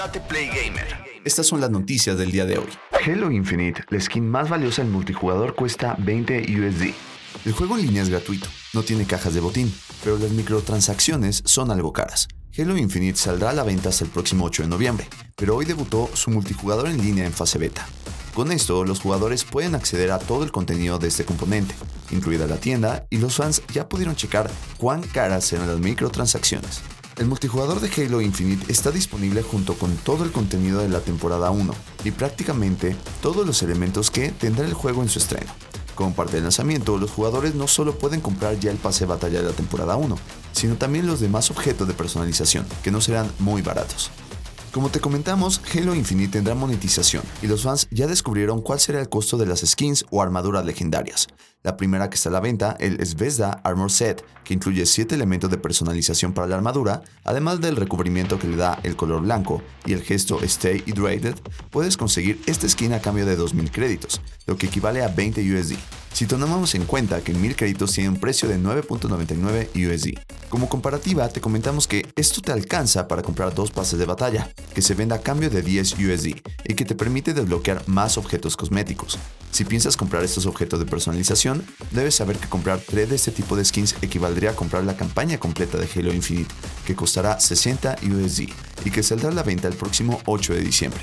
Date Play Gamer. Estas son las noticias del día de hoy. Halo Infinite, la skin más valiosa en multijugador, cuesta 20 USD. El juego en línea es gratuito, no tiene cajas de botín, pero las microtransacciones son algo caras. Halo Infinite saldrá a la venta hasta el próximo 8 de noviembre, pero hoy debutó su multijugador en línea en fase beta. Con esto, los jugadores pueden acceder a todo el contenido de este componente, incluida la tienda, y los fans ya pudieron checar cuán caras serán las microtransacciones. El multijugador de Halo Infinite está disponible junto con todo el contenido de la temporada 1 y prácticamente todos los elementos que tendrá el juego en su estreno. Como parte del lanzamiento, los jugadores no solo pueden comprar ya el pase de batalla de la temporada 1, sino también los demás objetos de personalización, que no serán muy baratos. Como te comentamos, Halo Infinite tendrá monetización y los fans ya descubrieron cuál será el costo de las skins o armaduras legendarias. La primera que está a la venta, el Zvezda Armor Set, que incluye 7 elementos de personalización para la armadura, además del recubrimiento que le da el color blanco y el gesto Stay Hydrated, puedes conseguir esta skin a cambio de 2.000 créditos, lo que equivale a 20 USD. Si tomamos en cuenta que 1000 créditos tienen un precio de 9.99 USD. Como comparativa, te comentamos que esto te alcanza para comprar dos pases de batalla, que se venda a cambio de 10 USD y que te permite desbloquear más objetos cosméticos. Si piensas comprar estos objetos de personalización, debes saber que comprar 3 de este tipo de skins equivaldría a comprar la campaña completa de Halo Infinite, que costará 60 USD y que saldrá a la venta el próximo 8 de diciembre.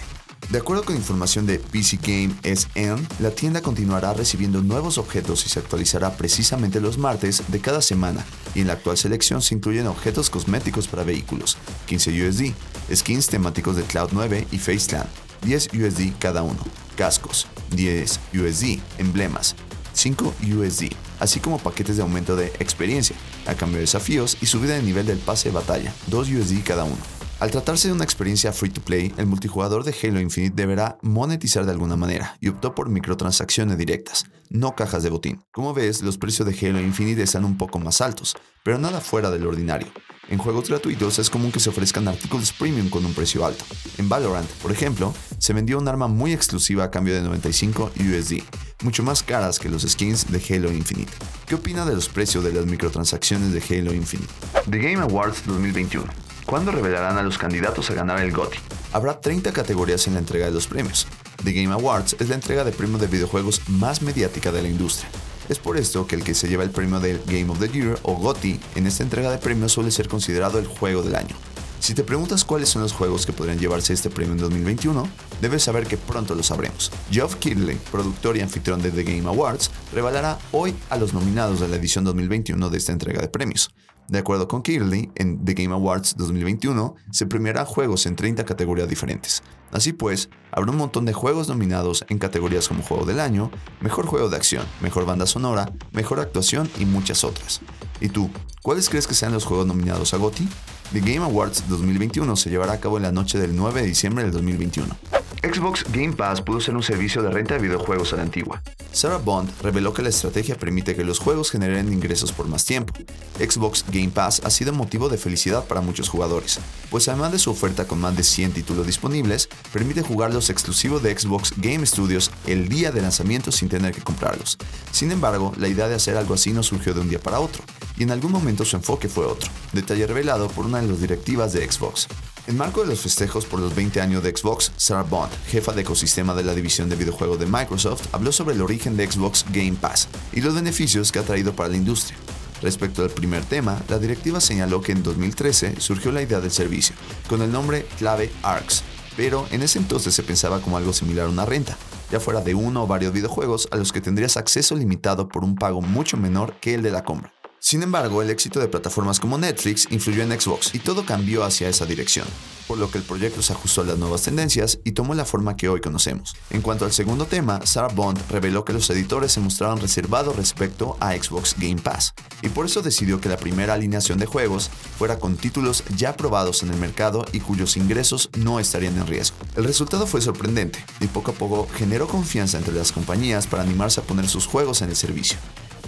De acuerdo con información de PC Game SN, la tienda continuará recibiendo nuevos objetos y se actualizará precisamente los martes de cada semana, y en la actual selección se incluyen objetos cosméticos para vehículos, 15 USD, skins temáticos de Cloud 9 y Faceland, 10 USD cada uno, cascos, 10 USD, emblemas, 5 USD, así como paquetes de aumento de experiencia, a cambio de desafíos y subida de nivel del pase de batalla, 2 USD cada uno. Al tratarse de una experiencia free to play, el multijugador de Halo Infinite deberá monetizar de alguna manera y optó por microtransacciones directas, no cajas de botín. Como ves, los precios de Halo Infinite están un poco más altos, pero nada fuera del ordinario. En juegos gratuitos es común que se ofrezcan artículos premium con un precio alto. En Valorant, por ejemplo, se vendió un arma muy exclusiva a cambio de 95 USD, mucho más caras que los skins de Halo Infinite. ¿Qué opina de los precios de las microtransacciones de Halo Infinite? The Game Awards 2021. ¿Cuándo revelarán a los candidatos a ganar el GOTY? Habrá 30 categorías en la entrega de los premios. The Game Awards es la entrega de premios de videojuegos más mediática de la industria. Es por esto que el que se lleva el premio del Game of the Year o GOTY en esta entrega de premios suele ser considerado el juego del año. Si te preguntas cuáles son los juegos que podrían llevarse este premio en 2021, debes saber que pronto lo sabremos. Geoff Keighley, productor y anfitrión de The Game Awards, revelará hoy a los nominados de la edición 2021 de esta entrega de premios. De acuerdo con Kirley, en The Game Awards 2021 se premiará juegos en 30 categorías diferentes. Así pues, habrá un montón de juegos nominados en categorías como Juego del Año, Mejor Juego de Acción, Mejor Banda Sonora, Mejor Actuación y muchas otras. ¿Y tú, cuáles crees que sean los juegos nominados a GOTY? The Game Awards 2021 se llevará a cabo en la noche del 9 de diciembre del 2021. Xbox Game Pass pudo ser un servicio de renta de videojuegos a la antigua. Sarah Bond reveló que la estrategia permite que los juegos generen ingresos por más tiempo. Xbox Game Pass ha sido motivo de felicidad para muchos jugadores, pues además de su oferta con más de 100 títulos disponibles, permite jugar los exclusivos de Xbox Game Studios el día de lanzamiento sin tener que comprarlos. Sin embargo, la idea de hacer algo así no surgió de un día para otro, y en algún momento su enfoque fue otro, detalle revelado por una de las directivas de Xbox. En marco de los festejos por los 20 años de Xbox, Sarah Bond, jefa de ecosistema de la división de videojuegos de Microsoft, habló sobre el origen de Xbox Game Pass y los beneficios que ha traído para la industria. Respecto al primer tema, la directiva señaló que en 2013 surgió la idea del servicio, con el nombre clave ARCS, pero en ese entonces se pensaba como algo similar a una renta, ya fuera de uno o varios videojuegos a los que tendrías acceso limitado por un pago mucho menor que el de la compra. Sin embargo, el éxito de plataformas como Netflix influyó en Xbox y todo cambió hacia esa dirección, por lo que el proyecto se ajustó a las nuevas tendencias y tomó la forma que hoy conocemos. En cuanto al segundo tema, Sarah Bond reveló que los editores se mostraron reservados respecto a Xbox Game Pass, y por eso decidió que la primera alineación de juegos fuera con títulos ya probados en el mercado y cuyos ingresos no estarían en riesgo. El resultado fue sorprendente y poco a poco generó confianza entre las compañías para animarse a poner sus juegos en el servicio.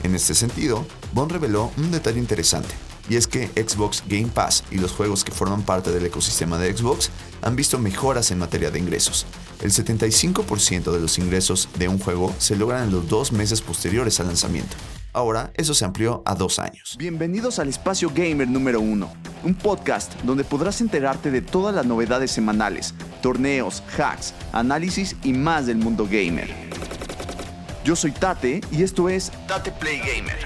En este sentido, Bond reveló un detalle interesante, y es que Xbox Game Pass y los juegos que forman parte del ecosistema de Xbox han visto mejoras en materia de ingresos. El 75% de los ingresos de un juego se logran en los dos meses posteriores al lanzamiento, Ahora eso se amplió a dos años. Bienvenidos al Espacio Gamer número 1, un podcast donde podrás enterarte de todas las novedades semanales, torneos, hacks, análisis y más del mundo gamer. Yo soy Tate y esto es Tate Play Gamer.